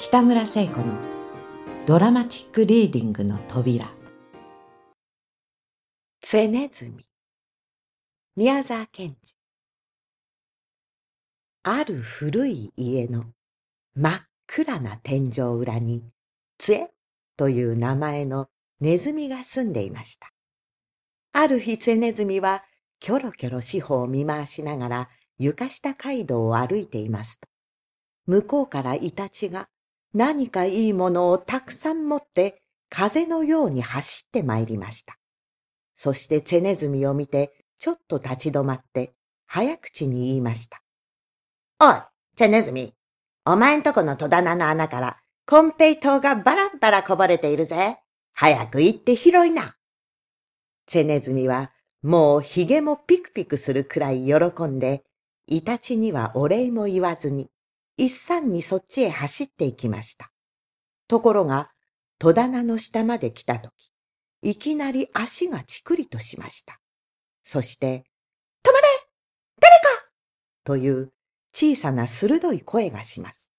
北村聖子のドラマチックリーディングの扉。ツェネズミ宮沢賢治。ある古い家の真っ暗な天井裏にツエという名前のネズミが住んでいました。ある日ツェネズミはキョロキョロ四方を見回しながら床下街道を歩いていますと、向こうからイタチが何かいいものをたくさん持って風のように走って参りました。そしてチェネズミを見てちょっと立ち止まって早口に言いました。おい、チェネズミ、お前んとこの戸棚の穴からコンペイトウがバラバラこぼれているぜ。早く行って拾いな。チェネズミはもう髭もピクピクするくらい喜んで、イタチにはお礼も言わずに、一山にそっちへ走って行きました。ところが、戸棚の下まで来たとき、いきなり足がちくりとしました。そして、止まれ誰かという小さな鋭い声がします。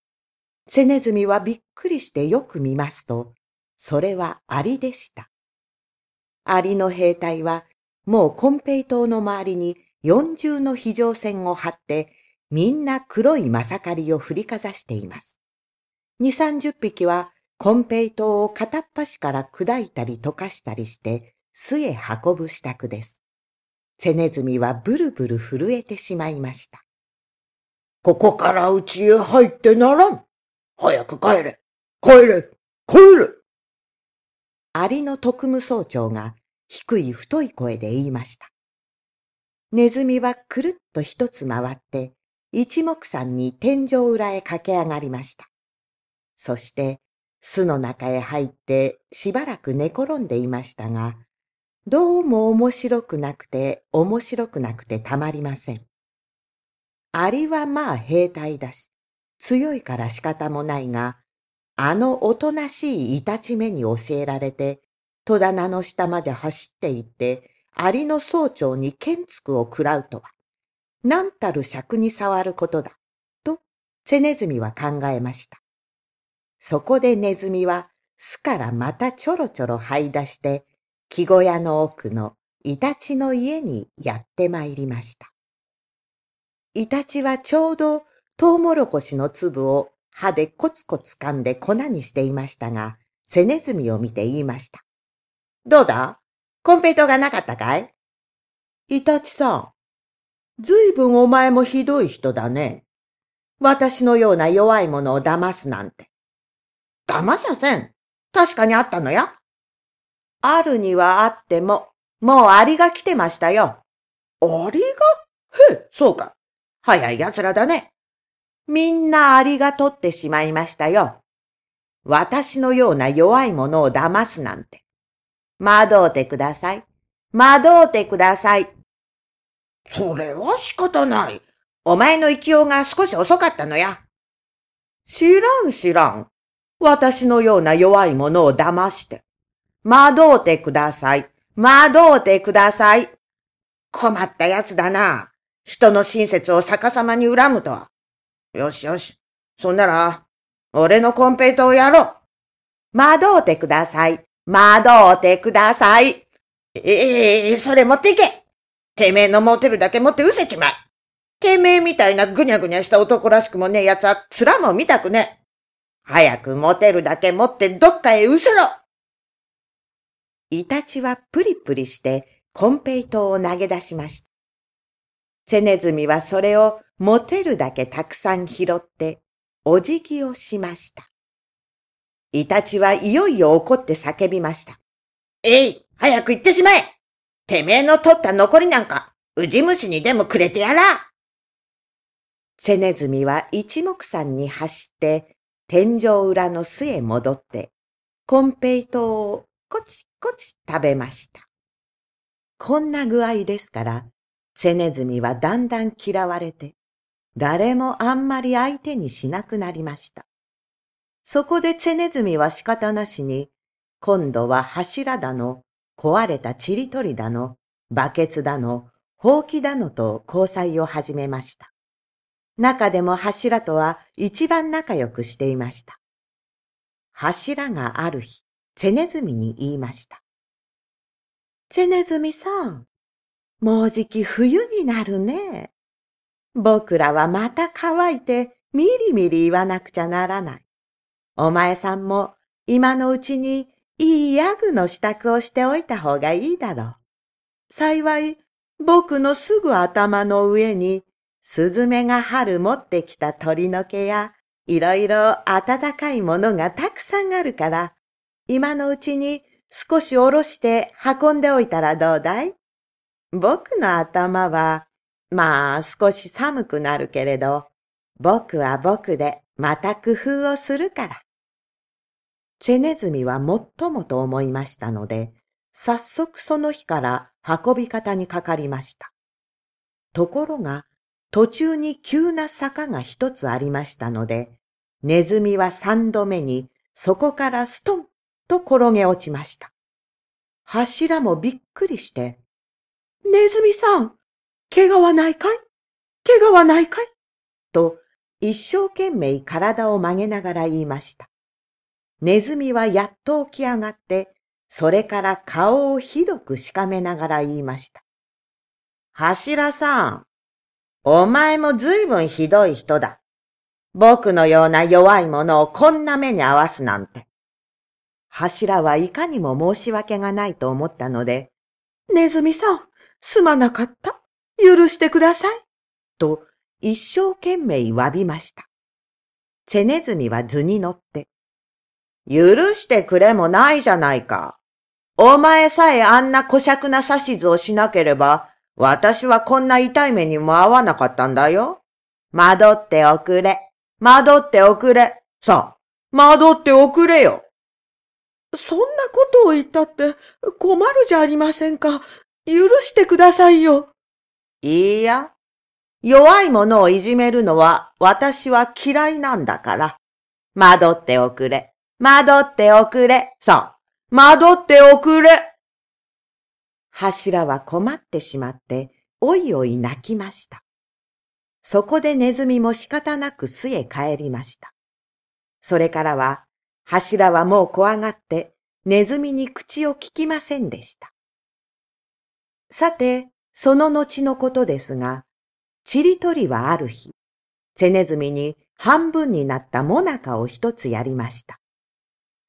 セネズミはびっくりしてよく見ますと、それはアリでした。アリの兵隊は、もうコンペイ島の周りに四重の非常線を張ってみんな黒いまさかりを振りかざしています。二三十匹はコンペイトを片っ端から砕いたり溶かしたりして巣へ運ぶ支度です。セネズミはブルブル震えてしまいました。ここから家へ入ってならん。早く帰れ。帰れ。帰れ。アリの特務総長が低い太い声で言いました。ネズミはくるっと一つ回って一目散に天井裏へ駆け上がりました。そして、巣の中へ入ってしばらく寝転んでいましたが、どうも面白くなくて面白くなくてたまりません。アリはまあ兵隊だし、強いから仕方もないが、あのおとなしいイタチ目に教えられて、戸棚の下まで走って行って、アリの総長に剣つくを食らうとは、何たる尺に触ることだ、と、セネズミは考えました。そこでネズミは巣からまたちょろちょろ這い出して、木小屋の奥のイタチの家にやってまいりました。イタチはちょうどトウモロコシの粒を歯でコツコツ噛んで粉にしていましたが、セネズミを見て言いました。どうだ？コンペイトがなかったかい？イタチさん、ずいぶんお前もひどい人だね。私のような弱い者を騙すなんて。騙させん。確かにあったのや。あるにはあっても、もうアリが来てましたよ。アリが？へえ、そうか。早い奴らだね。みんなアリが取ってしまいましたよ。私のような弱い者を騙すなんて。惑うてください。惑うてください。それは仕方ない。お前の勢いが少し遅かったのや。知らん知らん。私のような弱い者を騙して。惑うてください。惑うてください。困った奴だな。人の親切を逆さまに恨むとは。よしよし。そんなら、俺のコンペイトをやろう。惑うてください。惑うてください。ええー、それ持っていけ。てめえの持てるだけ持って失せちまえ。てめえみたいなぐにゃぐにゃした男らしくもねえ奴は面も見たくねえ。早く持てるだけ持ってどっかへ失せろイタチはプリプリしてコンペイトを投げ出しました。セネズミはそれを持てるだけたくさん拾ってお辞儀をしました。イタチはいよいよ怒って叫びました。えい早く行ってしまえてめえの取った残りなんか、ウジ虫にでもくれてやらセネズミは一目散に走って天井裏の巣へ戻って、コンペイトをコチコチ食べました。こんな具合ですから、セネズミはだんだん嫌われて、誰もあんまり相手にしなくなりました。そこでセネズミは仕方なしに、今度は柱だの、壊れたちりとりだの、バケツだの、ほうきだのと交際を始めました。中でも柱とは一番仲良くしていました。柱がある日、チェネズミに言いました。チェネズミさん、もうじき冬になるね。僕らはまた乾いてみりみり言わなくちゃならない。お前さんも今のうちにいいヤグの支度をしておいた方がいいだろう。幸い、僕のすぐ頭の上に、スズメが春持ってきた鳥の毛や、いろいろ暖かいものがたくさんあるから、今のうちに少しおろして運んでおいたらどうだい？僕の頭は、まあ少し寒くなるけれど、僕は僕でまた工夫をするから。チェネズミはもっともと思いましたので、早速その日から運び方にかかりました。ところが、途中に急な坂が一つありましたので、ネズミは三度目にそこからストンと転げ落ちました。柱もびっくりして、ネズミさん、怪我はないかい？怪我はないかい？と一生懸命体を曲げながら言いました。ネズミはやっと起き上がって、それから顔をひどくしかめながら言いました。柱さん、お前もずいぶんひどい人だ。僕のような弱い者をこんな目に合わすなんて。柱はいかにも申し訳がないと思ったので、ネズミさん、すまなかった。許してください。と一生懸命詫びました。セネズミは図に乗って、許してくれもないじゃないか。お前さえあんな小尺な指図をしなければ、私はこんな痛い目にも合わなかったんだよ。惑っておくれ。惑っておくれ。さあ、惑っておくれよ。そんなことを言ったって困るじゃありませんか。許してくださいよ。いいや。弱い者をいじめるのは私は嫌いなんだから。惑っておくれ。惑っておくれ。さあ、惑っておくれ。柱は困ってしまって、おいおい泣きました。そこでネズミも仕方なく巣へ帰りました。それからは、柱はもう怖がって、ネズミに口を聞きませんでした。さて、その後のことですが、ちりとりはある日、セネズミに半分になったモナカを一つやりました。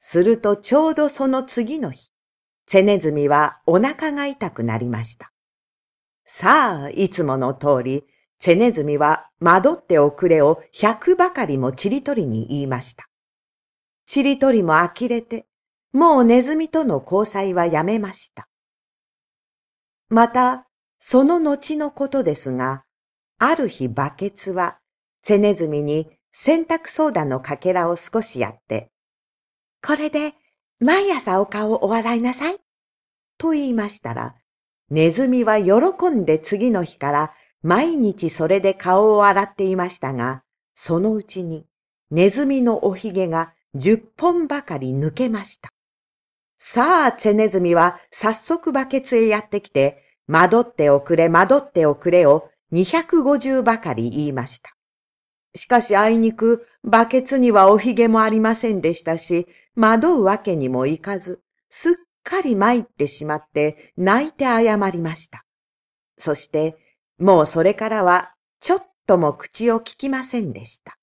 するとちょうどその次の日、チェネズミはお腹が痛くなりました。さあ、いつもの通り、チェネズミは惑っておくれを百ばかりもちりとりに言いました。ちりとりも呆れて、もうネズミとの交際はやめました。また、その後のことですが、ある日バケツは、チェネズミに洗濯ソーダのかけらを少しやって、これで毎朝お顔をお洗いなさい。と言いましたら、ネズミは喜んで次の日から毎日それで顔を洗っていましたが、そのうちにネズミのおひげが十本ばかり抜けました。さあ、チェネズミは早速バケツへやってきて、惑っておくれ、惑っておくれを250ばかり言いました。しかしあいにく、バケツにはおひげもありませんでしたし、惑うわけにもいかず、すっかり参ってしまって泣いて謝りました。そして、もうそれからはちょっとも口を聞きませんでした。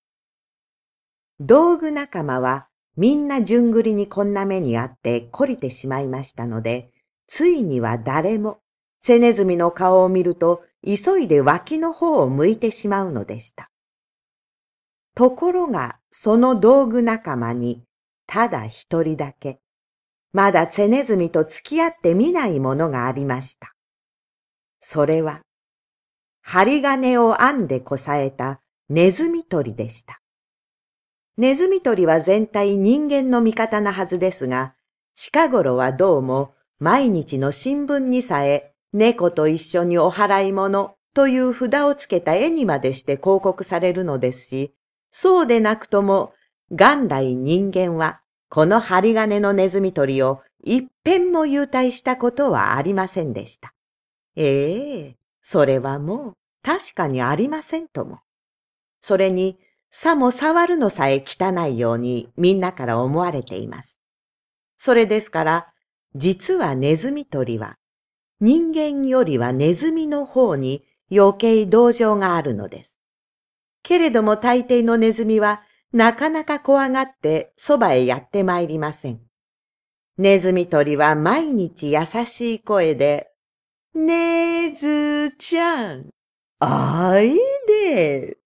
道具仲間はみんな順繰りにこんな目にあって懲りてしまいましたので、ついには誰も、セネズミの顔を見ると急いで脇の方を向いてしまうのでした。ところが、その道具仲間に、ただ一人だけ、まだチェネズミと付き合ってみないものがありました。それは、針金を編んでこさえたネズミ捕りでした。ネズミ捕りは全体人間の味方なはずですが、近頃はどうも毎日の新聞にさえ猫と一緒にお払い物という札をつけた絵にまでして広告されるのですし、そうでなくとも、元来人間は、この針金のネズミ捕りを一遍も優待したことはありませんでした。ええそれはもう確かにありませんとも。それに、さも触るのさえ汚いようにみんなから思われています。それですから、実はネズミ捕りは、人間よりはネズミの方に余計同情があるのです。けれども大抵のネズミはなかなか怖がってそばへやってまいりません。ネズミ捕りは毎日優しい声で、ねずちゃん、おいで。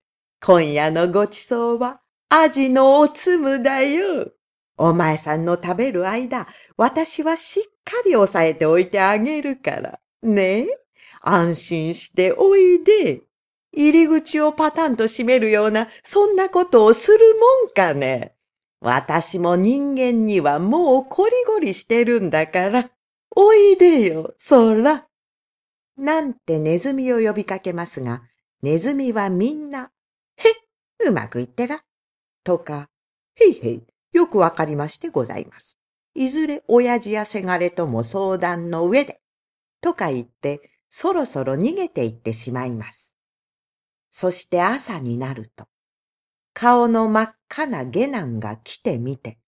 今夜のごちそうはアジのおつむだよ。お前さんの食べる間、私はしっかり押さえておいてあげるから。ね、安心しておいで。入り口をパタンと閉めるような、そんなことをするもんかね。私も人間にはもうこりごりしてるんだから、おいでよ、そら。なんてネズミを呼びかけますが、ネズミはみんな、へっ、うまくいってら。とか、へいへい、よくわかりましてございます。いずれ親父やせがれとも相談の上で、とか言って、そろそろ逃げていってしまいます。そして朝になると、顔の真っ赤な下男が来てみて、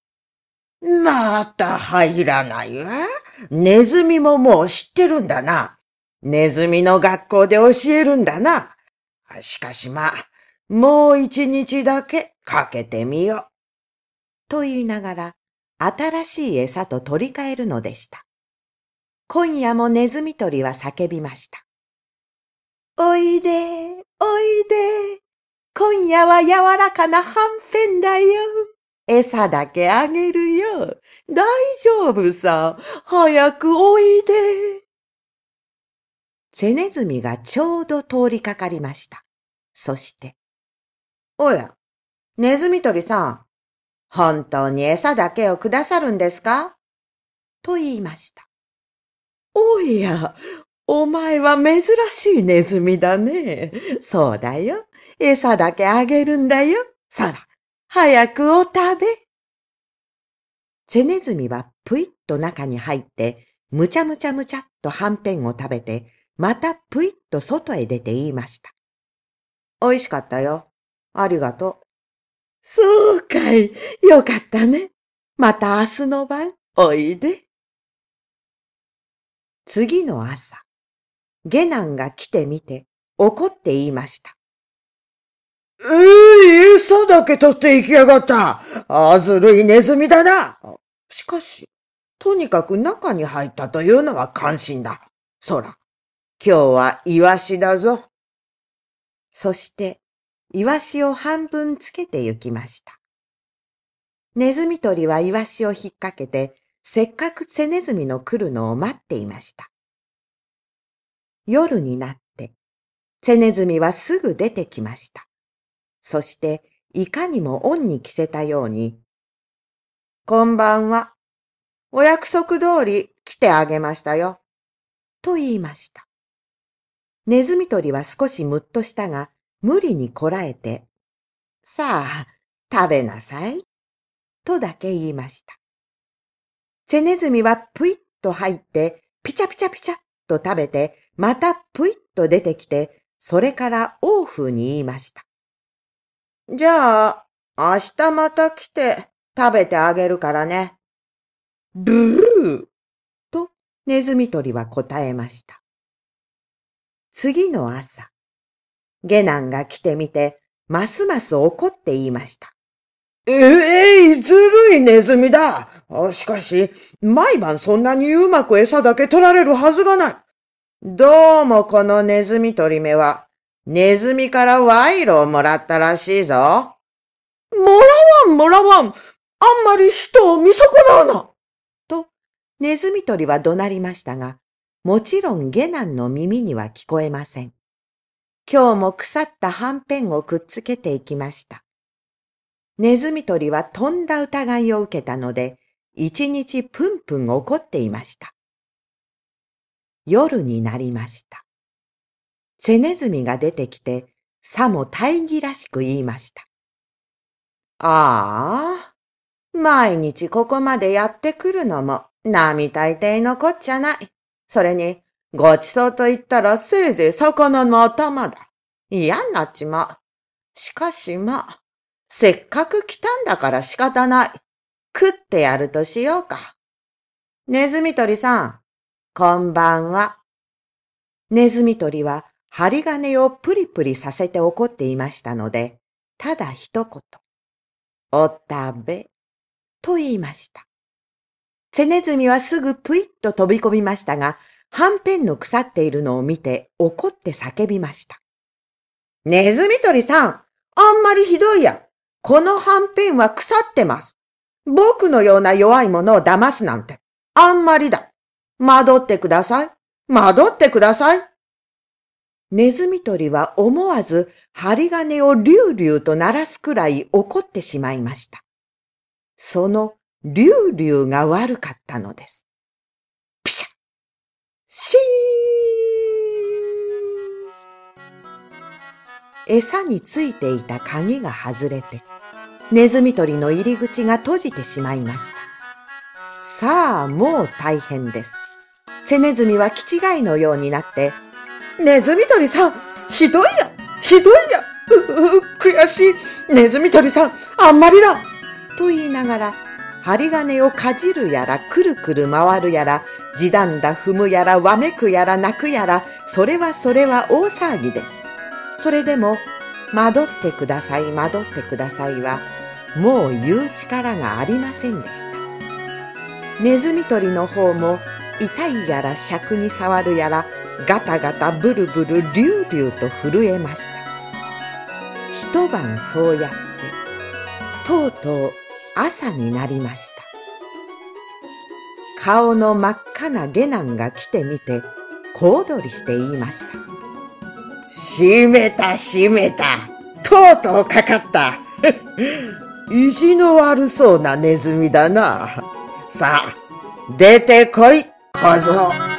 また入らないわ。ネズミももう知ってるんだな。ネズミの学校で教えるんだな。しかしまあ、もう一日だけかけてみよう。と言いながら、新しい餌と取り替えるのでした。今夜もネズミ捕りは叫びました。おいで、おいで。今夜は柔らかなはんぺんだよ。餌だけあげるよ。大丈夫さ。早くおいで。セネズミがちょうど通りかかりました。そして、おや、ネズミ捕りさん、本当に餌だけをくださるんですか？と言いました。おや、お前は珍しいネズミだね。そうだよ。餌だけあげるんだよ。そら、早くお食べ。セネズミはぷいっと中に入って、むちゃむちゃむちゃっとはんぺんを食べて、またぷいっと外へ出て言いました。おいしかったよ。ありがとう。そうかい。よかったね。また明日の晩、おいで。次の朝、下男が来てみて、怒って言いました。ええー、餌だけ取って行きやがった。あずるいネズミだな。しかし、とにかく中に入ったというのは関心だ。そら、今日はイワシだぞ。そして、イワシを半分つけて行きました。ネズミ捕りはイワシを引っ掛けて、せっかくセネズミの来るのを待っていました。夜になって、セネズミはすぐ出てきました。そして、いかにも恩に着せたように、こんばんは。お約束通り来てあげましたよ。と言いました。ネズミ捕りは少しむっとしたが、無理にこらえて、さあ、食べなさい。とだけ言いました。セネズミはぷいっと入って、ピチャピチャピチャっと食べて、またぷいっと出てきて、それから王風に言いました。じゃあ、明日また来て食べてあげるからね。ブルーとネズミ捕りは答えました。次の朝、下男が来てみて、ますます怒って言いました。ええー、ずるいネズミだ。しかし、毎晩そんなにうまく餌だけ取られるはずがない。どうもこのネズミ取り目は、ネズミから賄賂をもらったらしいぞ。もらわんもらわん。あんまり人を見損なうな。と、ネズミ取りは怒鳴りましたが、もちろん下男の耳には聞こえません。今日も腐ったはんぺんをくっつけていきました。ネズミ捕りはとんだ疑いを受けたので、一日ぷんぷん怒っていました。夜になりました。セネズミが出てきて、さも大義らしく言いました。ああ、毎日ここまでやってくるのも、並大抵のこっちゃない。それに、ごちそうと言ったらせいぜい魚の頭だ。嫌になっちまう。しかしまあ、せっかく来たんだから仕方ない。食ってやるとしようか。ネズミ捕りさん、こんばんは。ネズミ捕りは針金をプリプリさせて怒っていましたので、ただ一言、お食べ、と言いました。セネズミはすぐぷいっと飛び込みましたが、はんぺんの腐っているのを見て怒って叫びました。ネズミ捕りさん、あんまりひどいや。このはんぺんは腐ってます。僕のような弱いものを騙すなんて、あんまりだ。惑ってください。惑ってください。ネズミ捕りは思わず針金をリュウリュウと鳴らすくらい怒ってしまいました。そのリュウリュウが悪かったのです。ピシャシー餌についていた鍵が外れて、ネズミ捕りの入り口が閉じてしまいました。さあ、もう大変です。セネズミは気違いのようになって、ネズミ捕りさん、ひどいや、ひどいや、う、う、悔しい、ネズミ捕りさん、あんまりだと言いながら、針金をかじるやら、くるくる回るやら、地団だ踏むやら、わめくやら、泣くやら、それはそれは大騒ぎです。それでも、惑ってください、惑ってくださいは、もう言う力がありませんでした。ネズミ捕りの方も、痛いやら尺に触るやら、ガタガタブルブルリュウリュウと震えました。一晩そうやって、とうとう朝になりました。顔の真っ赤な下男が来てみて、小躍りして言いました。閉めた閉めた。とうとうかかった。意地の悪そうなネズミだな。さあ、出てこい、好了之后。